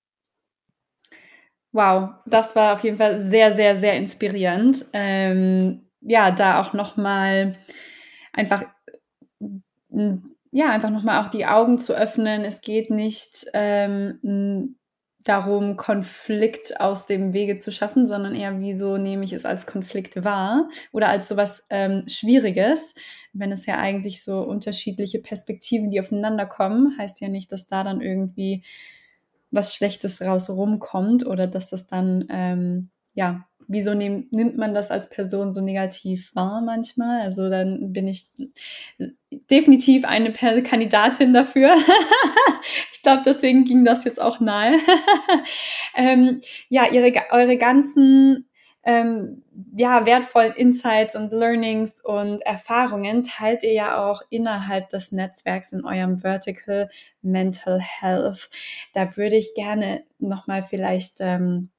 Wow, das war auf jeden Fall sehr, sehr, sehr inspirierend. Ähm, ja, da auch nochmal einfach ja, einfach nochmal auch die Augen zu öffnen. Es geht nicht ähm, darum, Konflikt aus dem Wege zu schaffen, sondern eher, wieso nehme ich es als Konflikt wahr oder als sowas ähm, Schwieriges. Wenn es ja eigentlich so unterschiedliche Perspektiven, die aufeinander kommen, heißt ja nicht, dass da dann irgendwie was Schlechtes raus rumkommt oder dass das dann ähm, ja wieso nehm, nimmt man das als Person so negativ wahr manchmal? Also dann bin ich definitiv eine Kandidatin dafür. <laughs> ich glaube, deswegen ging das jetzt auch nahe. <laughs> ähm, ja, ihre, eure ganzen ähm, ja, wertvollen Insights und Learnings und Erfahrungen teilt ihr ja auch innerhalb des Netzwerks in eurem Vertical Mental Health. Da würde ich gerne nochmal vielleicht ähm,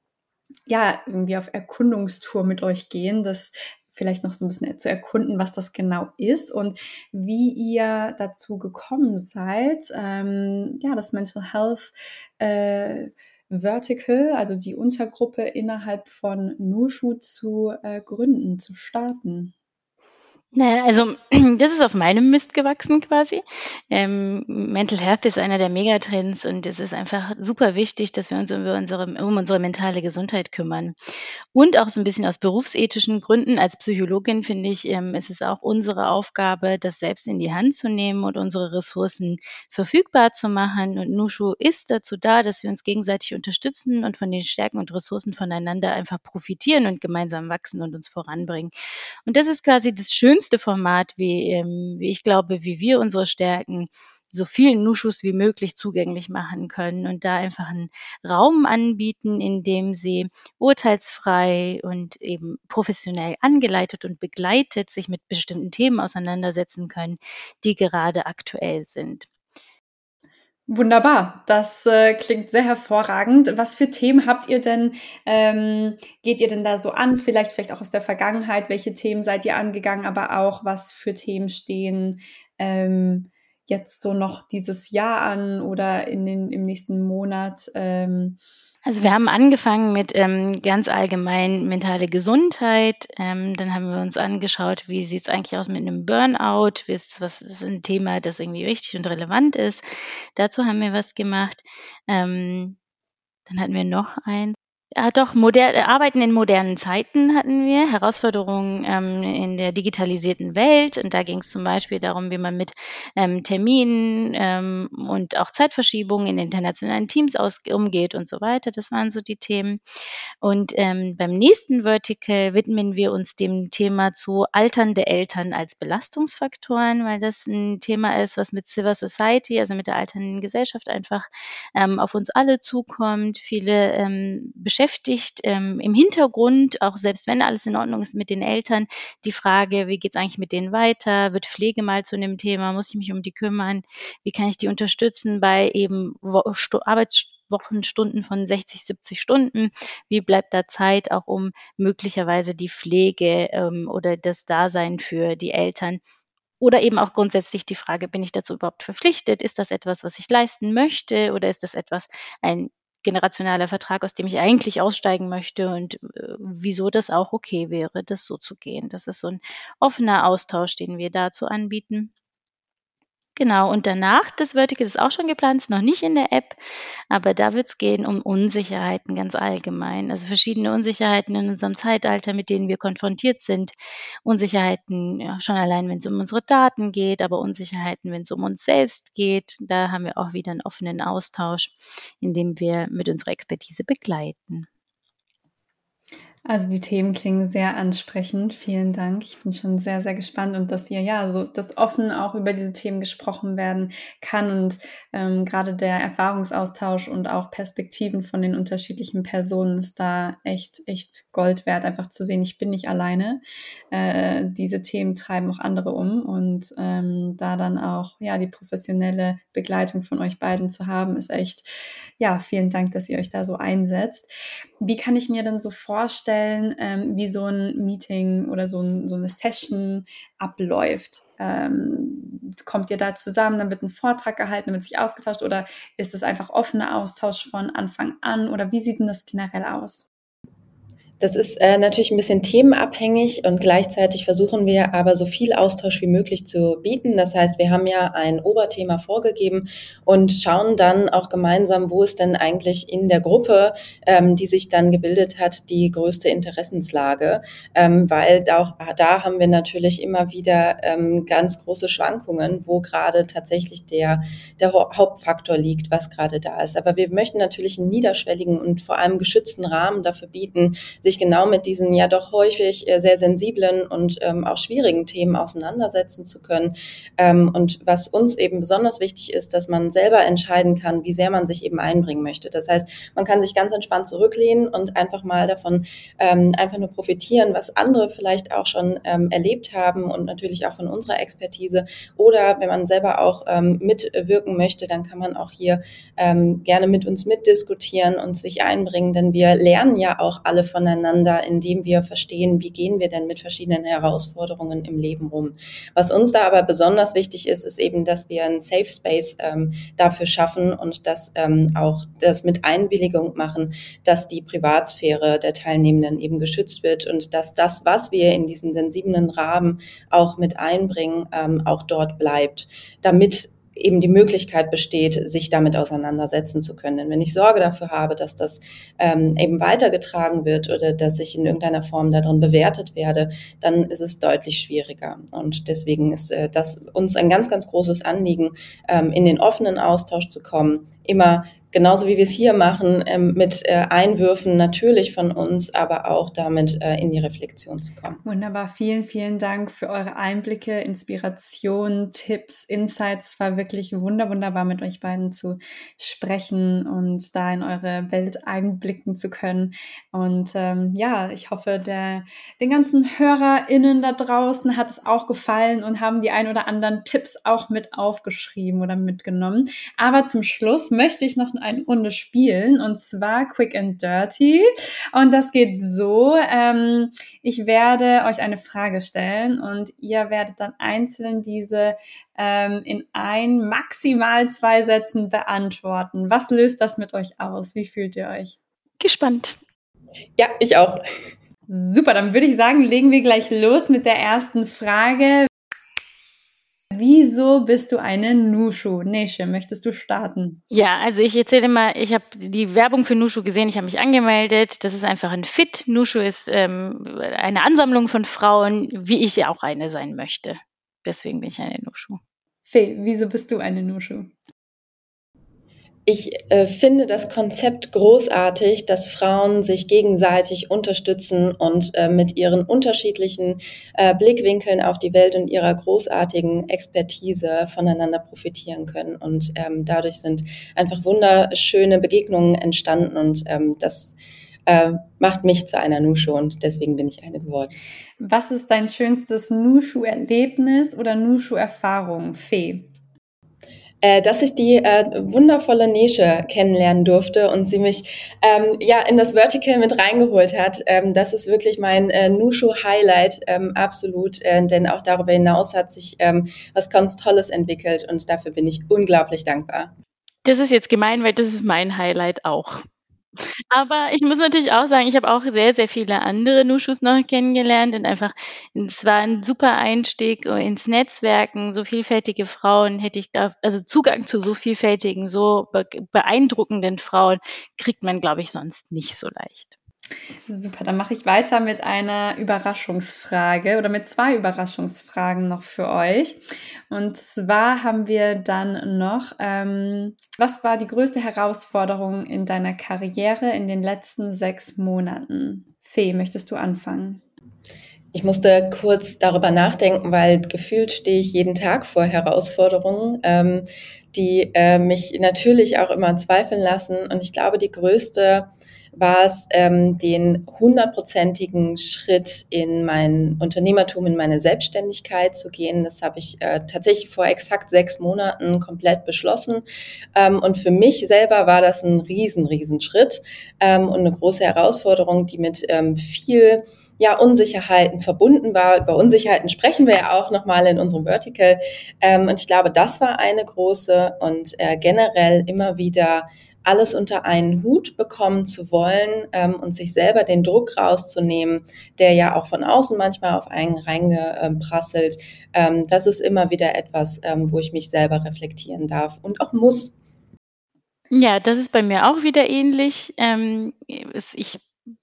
ja, irgendwie auf Erkundungstour mit euch gehen, das vielleicht noch so ein bisschen zu erkunden, was das genau ist und wie ihr dazu gekommen seid, ähm, ja, das Mental Health äh, Vertical, also die Untergruppe innerhalb von Nushu zu äh, gründen, zu starten. Naja, also <clears throat> das ist auf meinem Mist gewachsen quasi. Ähm, Mental Health ist einer der Megatrends und es ist einfach super wichtig, dass wir uns um unsere, um unsere mentale Gesundheit kümmern. Und auch so ein bisschen aus berufsethischen Gründen. Als Psychologin finde ich, ähm, ist es auch unsere Aufgabe, das selbst in die Hand zu nehmen und unsere Ressourcen verfügbar zu machen. Und Nushu ist dazu da, dass wir uns gegenseitig unterstützen und von den Stärken und Ressourcen voneinander einfach profitieren und gemeinsam wachsen und uns voranbringen. Und das ist quasi das Schönste schönste Format, wie, ähm, wie ich glaube, wie wir unsere Stärken so vielen Nuschus wie möglich zugänglich machen können und da einfach einen Raum anbieten, in dem sie urteilsfrei und eben professionell angeleitet und begleitet sich mit bestimmten Themen auseinandersetzen können, die gerade aktuell sind. Wunderbar, das äh, klingt sehr hervorragend. Was für Themen habt ihr denn? Ähm, geht ihr denn da so an? Vielleicht, vielleicht auch aus der Vergangenheit. Welche Themen seid ihr angegangen? Aber auch, was für Themen stehen ähm, jetzt so noch dieses Jahr an oder in den, im nächsten Monat? Ähm, also wir haben angefangen mit ähm, ganz allgemein mentale Gesundheit. Ähm, dann haben wir uns angeschaut, wie sieht es eigentlich aus mit einem Burnout? Was ist ein Thema, das irgendwie wichtig und relevant ist? Dazu haben wir was gemacht. Ähm, dann hatten wir noch eins. Ja, doch, moder äh, Arbeiten in modernen Zeiten hatten wir, Herausforderungen ähm, in der digitalisierten Welt. Und da ging es zum Beispiel darum, wie man mit ähm, Terminen ähm, und auch Zeitverschiebungen in internationalen Teams aus umgeht und so weiter. Das waren so die Themen. Und ähm, beim nächsten Vertical widmen wir uns dem Thema zu alternde Eltern als Belastungsfaktoren, weil das ein Thema ist, was mit Civil Society, also mit der alternden Gesellschaft einfach ähm, auf uns alle zukommt. Viele ähm, beschäftigt ähm, im Hintergrund, auch selbst wenn alles in Ordnung ist mit den Eltern, die Frage, wie geht es eigentlich mit denen weiter? Wird Pflege mal zu einem Thema? Muss ich mich um die kümmern? Wie kann ich die unterstützen bei eben Arbeitswochenstunden von 60, 70 Stunden? Wie bleibt da Zeit auch um möglicherweise die Pflege ähm, oder das Dasein für die Eltern oder eben auch grundsätzlich die Frage, bin ich dazu überhaupt verpflichtet? Ist das etwas, was ich leisten möchte? Oder ist das etwas, ein generationaler Vertrag, aus dem ich eigentlich aussteigen möchte und äh, wieso das auch okay wäre, das so zu gehen. Das ist so ein offener Austausch, den wir dazu anbieten. Genau, und danach, das Vertical ist auch schon geplant, ist noch nicht in der App, aber da wird es gehen um Unsicherheiten ganz allgemein. Also verschiedene Unsicherheiten in unserem Zeitalter, mit denen wir konfrontiert sind. Unsicherheiten ja, schon allein, wenn es um unsere Daten geht, aber Unsicherheiten, wenn es um uns selbst geht. Da haben wir auch wieder einen offenen Austausch, in dem wir mit unserer Expertise begleiten. Also die Themen klingen sehr ansprechend. Vielen Dank. Ich bin schon sehr, sehr gespannt und dass ihr ja so, dass offen auch über diese Themen gesprochen werden kann und ähm, gerade der Erfahrungsaustausch und auch Perspektiven von den unterschiedlichen Personen ist da echt, echt Gold wert, einfach zu sehen, ich bin nicht alleine. Äh, diese Themen treiben auch andere um und ähm, da dann auch ja die professionelle Begleitung von euch beiden zu haben, ist echt ja vielen Dank, dass ihr euch da so einsetzt. Wie kann ich mir denn so vorstellen, ähm, wie so ein Meeting oder so, ein, so eine Session abläuft? Ähm, kommt ihr da zusammen, dann wird ein Vortrag gehalten, dann wird sich ausgetauscht oder ist es einfach offener Austausch von Anfang an oder wie sieht denn das generell aus? Das ist äh, natürlich ein bisschen themenabhängig und gleichzeitig versuchen wir aber so viel Austausch wie möglich zu bieten. Das heißt, wir haben ja ein Oberthema vorgegeben und schauen dann auch gemeinsam, wo ist denn eigentlich in der Gruppe, ähm, die sich dann gebildet hat, die größte Interessenslage, ähm, weil da, da haben wir natürlich immer wieder ähm, ganz große Schwankungen, wo gerade tatsächlich der, der Hauptfaktor liegt, was gerade da ist. Aber wir möchten natürlich einen niederschwelligen und vor allem geschützten Rahmen dafür bieten, sich genau mit diesen ja doch häufig äh, sehr sensiblen und ähm, auch schwierigen Themen auseinandersetzen zu können. Ähm, und was uns eben besonders wichtig ist, dass man selber entscheiden kann, wie sehr man sich eben einbringen möchte. Das heißt, man kann sich ganz entspannt zurücklehnen und einfach mal davon ähm, einfach nur profitieren, was andere vielleicht auch schon ähm, erlebt haben und natürlich auch von unserer Expertise. Oder wenn man selber auch ähm, mitwirken möchte, dann kann man auch hier ähm, gerne mit uns mitdiskutieren und sich einbringen, denn wir lernen ja auch alle voneinander voneinander, indem wir verstehen, wie gehen wir denn mit verschiedenen Herausforderungen im Leben rum. Was uns da aber besonders wichtig ist, ist eben, dass wir einen Safe Space ähm, dafür schaffen und das ähm, auch das mit Einwilligung machen, dass die Privatsphäre der Teilnehmenden eben geschützt wird und dass das, was wir in diesen sensiblen Rahmen auch mit einbringen, ähm, auch dort bleibt, damit eben die Möglichkeit besteht, sich damit auseinandersetzen zu können. Denn wenn ich Sorge dafür habe, dass das ähm, eben weitergetragen wird oder dass ich in irgendeiner Form darin bewertet werde, dann ist es deutlich schwieriger. Und deswegen ist äh, das uns ein ganz, ganz großes Anliegen, ähm, in den offenen Austausch zu kommen, immer genauso wie wir es hier machen, ähm, mit äh, Einwürfen natürlich von uns, aber auch damit äh, in die Reflexion zu kommen. Wunderbar, vielen, vielen Dank für eure Einblicke, Inspiration, Tipps, Insights. War wirklich wunder, wunderbar mit euch beiden zu sprechen und da in eure Welt einblicken zu können. Und ähm, ja, ich hoffe, der, den ganzen HörerInnen da draußen hat es auch gefallen und haben die ein oder anderen Tipps auch mit aufgeschrieben oder mitgenommen. Aber zum Schluss möchte ich noch eine Runde spielen und zwar Quick and Dirty. Und das geht so, ähm, ich werde euch eine Frage stellen und ihr werdet dann einzeln diese ähm, in ein, maximal zwei Sätzen beantworten. Was löst das mit euch aus? Wie fühlt ihr euch? Gespannt. Ja, ich auch. Super, dann würde ich sagen, legen wir gleich los mit der ersten Frage. Wieso bist du eine Nushu? Neshe, möchtest du starten? Ja, also ich erzähle mal, ich habe die Werbung für Nushu gesehen, ich habe mich angemeldet. Das ist einfach ein Fit. Nushu ist ähm, eine Ansammlung von Frauen, wie ich ja auch eine sein möchte. Deswegen bin ich eine Nushu. Fee, wieso bist du eine Nushu? Ich äh, finde das Konzept großartig, dass Frauen sich gegenseitig unterstützen und äh, mit ihren unterschiedlichen äh, Blickwinkeln auf die Welt und ihrer großartigen Expertise voneinander profitieren können. Und ähm, dadurch sind einfach wunderschöne Begegnungen entstanden und ähm, das äh, macht mich zu einer Nushu und deswegen bin ich eine geworden. Was ist dein schönstes Nushu-Erlebnis oder Nushu-Erfahrung, Fee? Äh, dass ich die äh, wundervolle Nische kennenlernen durfte und sie mich ähm, ja in das Vertical mit reingeholt hat. Ähm, das ist wirklich mein äh, Nushu-Highlight, ähm, absolut, äh, denn auch darüber hinaus hat sich ähm, was ganz Tolles entwickelt und dafür bin ich unglaublich dankbar. Das ist jetzt gemein, weil das ist mein Highlight auch. Aber ich muss natürlich auch sagen, ich habe auch sehr, sehr viele andere Nuschus noch kennengelernt und einfach, es war ein super Einstieg ins Netzwerken. So vielfältige Frauen hätte ich, also Zugang zu so vielfältigen, so beeindruckenden Frauen kriegt man, glaube ich, sonst nicht so leicht. Super, dann mache ich weiter mit einer Überraschungsfrage oder mit zwei Überraschungsfragen noch für euch. Und zwar haben wir dann noch, ähm, was war die größte Herausforderung in deiner Karriere in den letzten sechs Monaten? Fee, möchtest du anfangen? Ich musste kurz darüber nachdenken, weil gefühlt stehe ich jeden Tag vor Herausforderungen, ähm, die äh, mich natürlich auch immer zweifeln lassen. Und ich glaube, die größte war es, ähm, den hundertprozentigen Schritt in mein Unternehmertum, in meine Selbstständigkeit zu gehen. Das habe ich äh, tatsächlich vor exakt sechs Monaten komplett beschlossen. Ähm, und für mich selber war das ein riesen, riesen Schritt ähm, und eine große Herausforderung, die mit ähm, viel ja, Unsicherheiten verbunden war. Über Unsicherheiten sprechen wir ja auch nochmal in unserem Vertical. Ähm, und ich glaube, das war eine große und äh, generell immer wieder alles unter einen Hut bekommen zu wollen ähm, und sich selber den Druck rauszunehmen, der ja auch von außen manchmal auf einen reingeprasselt. Ähm, das ist immer wieder etwas, ähm, wo ich mich selber reflektieren darf und auch muss. Ja, das ist bei mir auch wieder ähnlich. Ähm, ich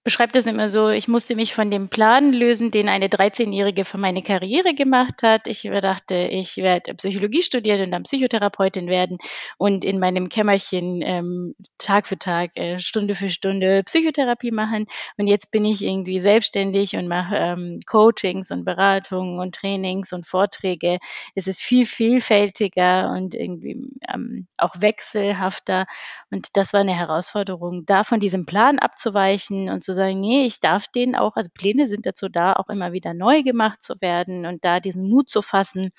beschreibe das immer so, ich musste mich von dem Plan lösen, den eine 13-Jährige für meine Karriere gemacht hat. Ich dachte, ich werde Psychologie studieren und dann Psychotherapeutin werden und in meinem Kämmerchen ähm, Tag für Tag, äh, Stunde für Stunde Psychotherapie machen. Und jetzt bin ich irgendwie selbstständig und mache ähm, Coachings und Beratungen und Trainings und Vorträge. Es ist viel vielfältiger und irgendwie ähm, auch wechselhafter. Und das war eine Herausforderung, da von diesem Plan abzuweichen und zu sagen, nee, ich darf den auch, also Pläne sind dazu da, auch immer wieder neu gemacht zu werden und da diesen Mut zu fassen,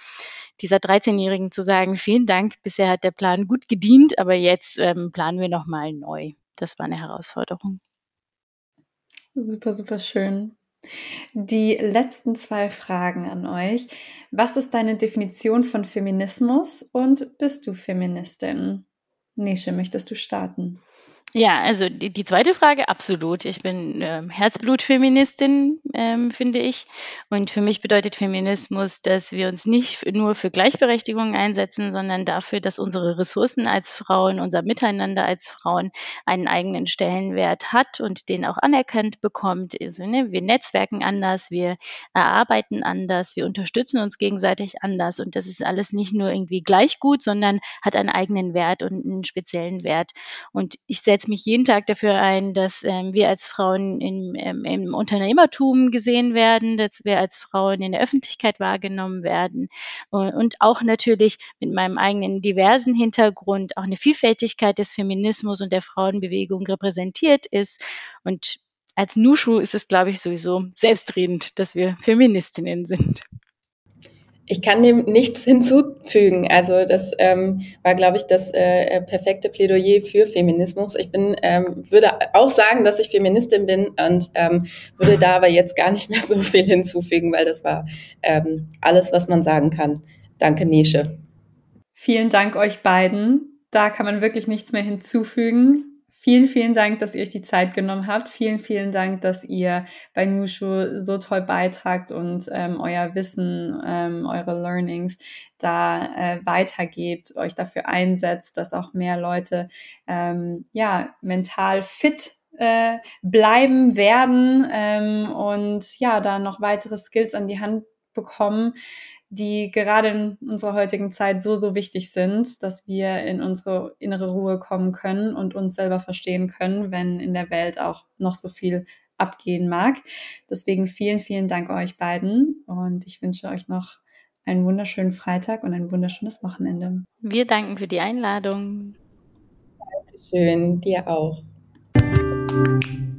dieser 13-Jährigen zu sagen, vielen Dank, bisher hat der Plan gut gedient, aber jetzt ähm, planen wir nochmal neu. Das war eine Herausforderung. Super, super schön. Die letzten zwei Fragen an euch. Was ist deine Definition von Feminismus und bist du Feministin? Nische, möchtest du starten? Ja, also die, die zweite Frage, absolut. Ich bin ähm, Herzblutfeministin, ähm, finde ich. Und für mich bedeutet Feminismus, dass wir uns nicht nur für Gleichberechtigung einsetzen, sondern dafür, dass unsere Ressourcen als Frauen, unser Miteinander als Frauen einen eigenen Stellenwert hat und den auch anerkannt bekommt. Also, ne, wir netzwerken anders, wir erarbeiten anders, wir unterstützen uns gegenseitig anders. Und das ist alles nicht nur irgendwie gleich gut, sondern hat einen eigenen Wert und einen speziellen Wert. Und ich setze setze mich jeden Tag dafür ein, dass ähm, wir als Frauen im, ähm, im Unternehmertum gesehen werden, dass wir als Frauen in der Öffentlichkeit wahrgenommen werden und, und auch natürlich mit meinem eigenen diversen Hintergrund auch eine Vielfältigkeit des Feminismus und der Frauenbewegung repräsentiert ist. Und als Nushu ist es, glaube ich, sowieso selbstredend, dass wir Feministinnen sind. Ich kann dem nichts <laughs> hinzufügen. Also das ähm, war, glaube ich, das äh, perfekte Plädoyer für Feminismus. Ich bin, ähm, würde auch sagen, dass ich Feministin bin und ähm, würde da aber jetzt gar nicht <laughs> mehr so viel hinzufügen, weil das war ähm, alles, was man sagen kann. Danke, Nische. Vielen Dank euch beiden. Da kann man wirklich nichts mehr hinzufügen. Vielen, vielen Dank, dass ihr euch die Zeit genommen habt. Vielen, vielen Dank, dass ihr bei Nushu so toll beitragt und ähm, euer Wissen, ähm, eure Learnings da äh, weitergebt, euch dafür einsetzt, dass auch mehr Leute ähm, ja mental fit äh, bleiben werden ähm, und ja da noch weitere Skills an die Hand bekommen, die gerade in unserer heutigen Zeit so, so wichtig sind, dass wir in unsere innere Ruhe kommen können und uns selber verstehen können, wenn in der Welt auch noch so viel abgehen mag. Deswegen vielen, vielen Dank euch beiden und ich wünsche euch noch einen wunderschönen Freitag und ein wunderschönes Wochenende. Wir danken für die Einladung. Dankeschön, dir auch.